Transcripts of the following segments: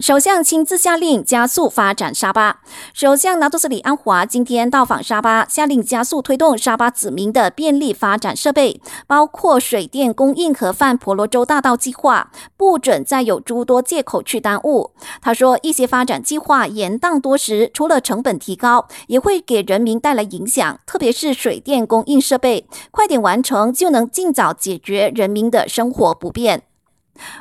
首相亲自下令加速发展沙巴。首相拿督斯里安华今天到访沙巴，下令加速推动沙巴子民的便利发展设备，包括水电供应和泛婆罗洲大道计划，不准再有诸多借口去耽误。他说，一些发展计划延宕多时，除了成本提高，也会给人民带来影响，特别是水电供应设备，快点完成就能尽早解决人民的生活不便。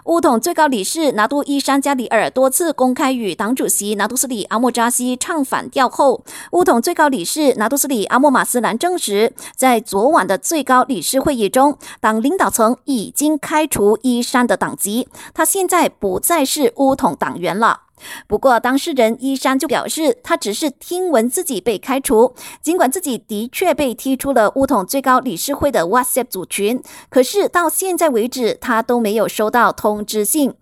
乌统最高理事拿督伊山加里尔多次公开与党主席拿督斯里阿莫扎西唱反调后，乌统最高理事拿督斯里阿莫马斯兰证实，在昨晚的最高理事会议中，党领导层已经开除伊山的党籍，他现在不再是乌统党员了。不过，当事人伊山就表示，他只是听闻自己被开除，尽管自己的确被踢出了乌统最高理事会的 WhatsApp 组群，可是到现在为止，他都没有收到通知信。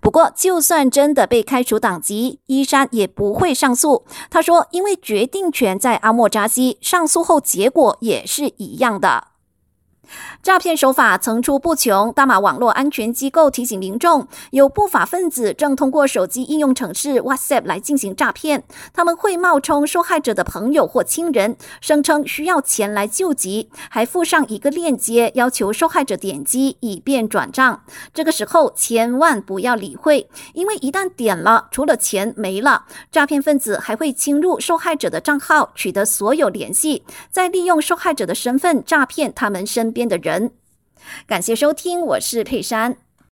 不过，就算真的被开除党籍，伊山也不会上诉。他说，因为决定权在阿莫扎西，上诉后结果也是一样的。诈骗手法层出不穷，大马网络安全机构提醒民众，有不法分子正通过手机应用程式 WhatsApp 来进行诈骗。他们会冒充受害者的朋友或亲人，声称需要钱来救急，还附上一个链接，要求受害者点击以便转账。这个时候千万不要理会，因为一旦点了，除了钱没了，诈骗分子还会侵入受害者的账号，取得所有联系，再利用受害者的身份诈骗他们身边的人。感谢收听，我是佩珊。